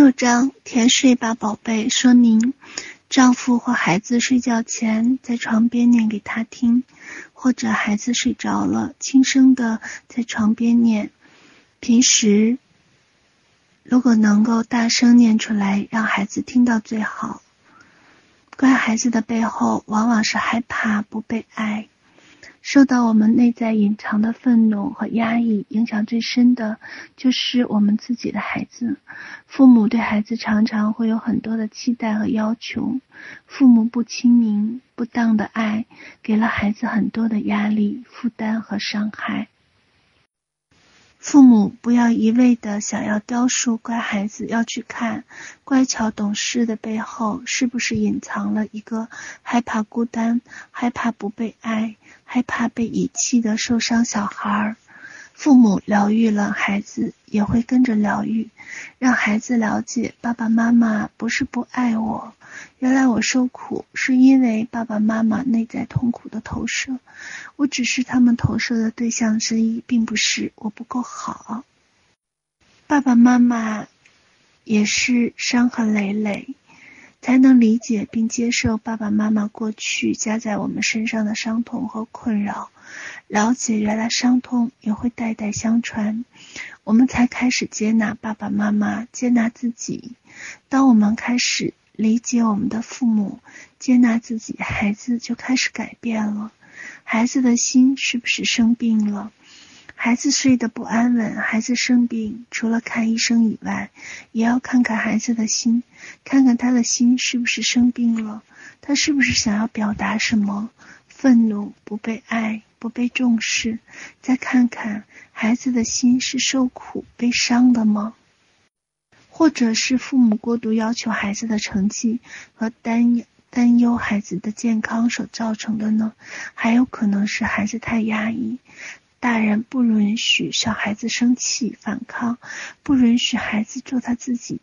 六章，甜睡吧，宝贝。说明：丈夫或孩子睡觉前在床边念给他听，或者孩子睡着了，轻声地在床边念。平时如果能够大声念出来，让孩子听到最好。乖孩子的背后，往往是害怕不被爱。受到我们内在隐藏的愤怒和压抑影响最深的，就是我们自己的孩子。父母对孩子常常会有很多的期待和要求，父母不亲民、不当的爱，给了孩子很多的压力、负担和伤害。父母不要一味的想要雕塑乖孩子，要去看乖巧懂事的背后，是不是隐藏了一个害怕孤单、害怕不被爱、害怕被遗弃的受伤小孩儿。父母疗愈了孩子，也会跟着疗愈，让孩子了解爸爸妈妈不是不爱我，原来我受苦是因为爸爸妈妈内在痛苦的投射，我只是他们投射的对象之一，并不是我不够好。爸爸妈妈也是伤痕累累，才能理解并接受爸爸妈妈过去加在我们身上的伤痛和困扰。了解原来伤痛也会代代相传，我们才开始接纳爸爸妈妈，接纳自己。当我们开始理解我们的父母，接纳自己，孩子就开始改变了。孩子的心是不是生病了？孩子睡得不安稳，孩子生病，除了看医生以外，也要看看孩子的心，看看他的心是不是生病了，他是不是想要表达什么？愤怒，不被爱。不被重视，再看看孩子的心是受苦、悲伤的吗？或者是父母过度要求孩子的成绩和担担忧孩子的健康所造成的呢？还有可能是孩子太压抑，大人不允许小孩子生气、反抗，不允许孩子做他自己。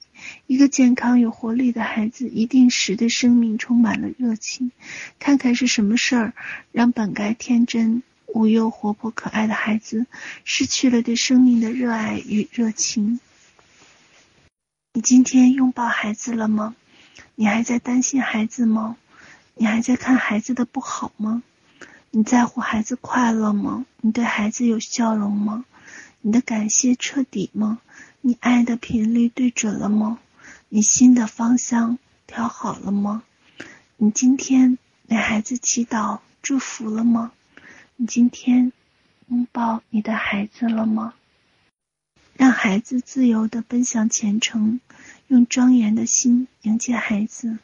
一个健康有活力的孩子，一定是对生命充满了热情。看看是什么事儿，让本该天真无忧、活泼可爱的孩子，失去了对生命的热爱与热情。你今天拥抱孩子了吗？你还在担心孩子吗？你还在看孩子的不好吗？你在乎孩子快乐吗？你对孩子有笑容吗？你的感谢彻底吗？你爱的频率对准了吗？你心的方向调好了吗？你今天为孩子祈祷祝福了吗？你今天拥抱你的孩子了吗？让孩子自由地奔向前程，用庄严的心迎接孩子，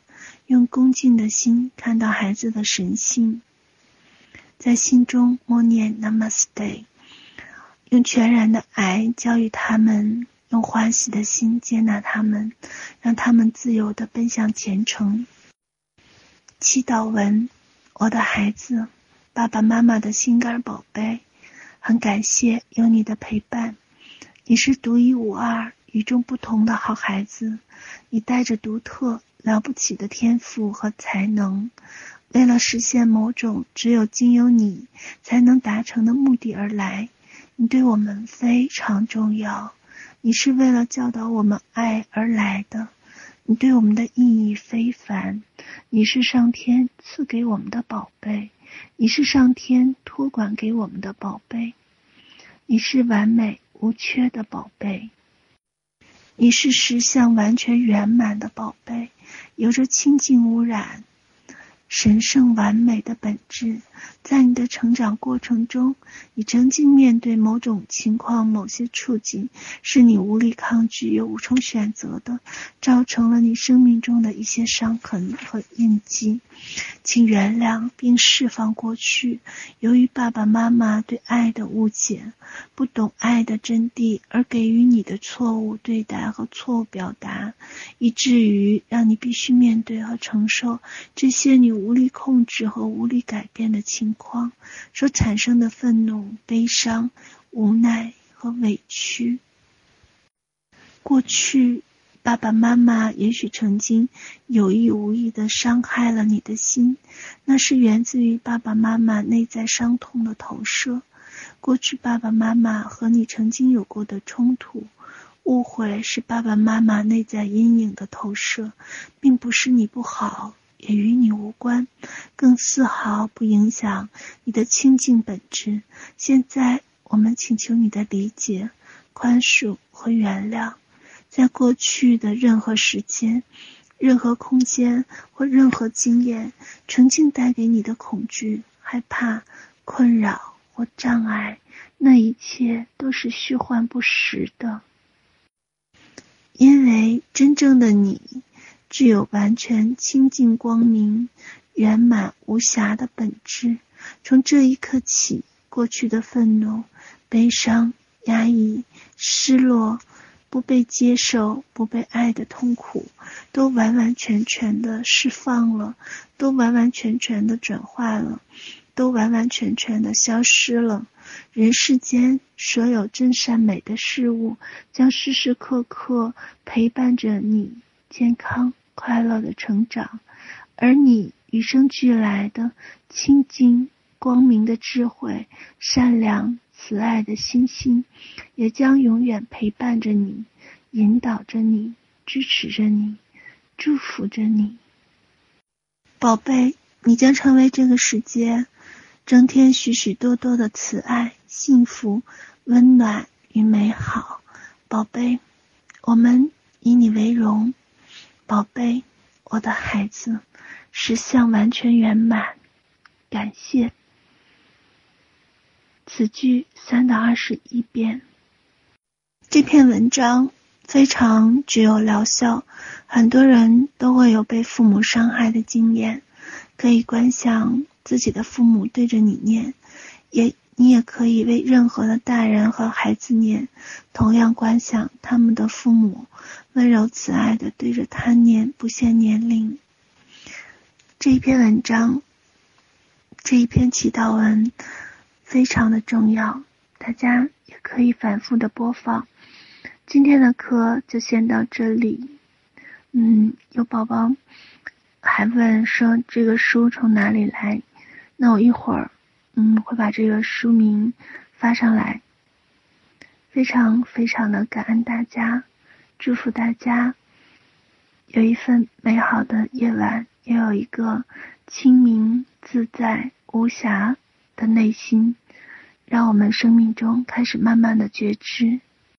用恭敬的心看到孩子的神性，在心中默念 Namaste，用全然的爱教育他们。用欢喜的心接纳他们，让他们自由地奔向前程。祈祷文：我的孩子，爸爸妈妈的心肝宝贝，很感谢有你的陪伴。你是独一无二、与众不同的好孩子，你带着独特、了不起的天赋和才能，为了实现某种只有经由你才能达成的目的而来。你对我们非常重要。你是为了教导我们爱而来的，你对我们的意义非凡。你是上天赐给我们的宝贝，你是上天托管给我们的宝贝，你是完美无缺的宝贝，你是实相完全圆满的宝贝，有着清净无染。神圣完美的本质，在你的成长过程中，你曾经面对某种情况、某些处境，是你无力抗拒又无从选择的，造成了你生命中的一些伤痕和印记。请原谅并释放过去，由于爸爸妈妈对爱的误解，不懂爱的真谛而给予你的错误对待和错误表达，以至于让你必须面对和承受这些你无力控制和无力改变的情况所产生的愤怒、悲伤、无奈和委屈。过去。爸爸妈妈也许曾经有意无意的伤害了你的心，那是源自于爸爸妈妈内在伤痛的投射。过去爸爸妈妈和你曾经有过的冲突、误会是爸爸妈妈内在阴影的投射，并不是你不好，也与你无关，更丝毫不影响你的清净本质。现在，我们请求你的理解、宽恕和原谅。在过去的任何时间、任何空间或任何经验，曾经带给你的恐惧、害怕、困扰或障碍，那一切都是虚幻不实的。因为真正的你，具有完全清净光明、圆满无瑕的本质。从这一刻起，过去的愤怒、悲伤、压抑、失落。不被接受、不被爱的痛苦，都完完全全的释放了，都完完全全的转化了，都完完全全的消失了。人世间所有真善美的事物，将时时刻刻陪伴着你健康快乐的成长，而你与生俱来的清净光明的智慧、善良。慈爱的心心，也将永远陪伴着你，引导着你，支持着你，祝福着你，宝贝，你将成为这个世界增添许许多多的慈爱、幸福、温暖与美好。宝贝，我们以你为荣。宝贝，我的孩子，实相完全圆满。感谢。此句三到二十一遍。这篇文章非常具有疗效，很多人都会有被父母伤害的经验，可以观想自己的父母对着你念，也你也可以为任何的大人和孩子念，同样观想他们的父母温柔慈爱的对着他念，不限年龄。这一篇文章，这一篇祈祷文。非常的重要，大家也可以反复的播放。今天的课就先到这里。嗯，有宝宝还问说这个书从哪里来？那我一会儿嗯会把这个书名发上来。非常非常的感恩大家，祝福大家有一份美好的夜晚，也有一个清明自在无暇的内心。让我们生命中开始慢慢的觉知。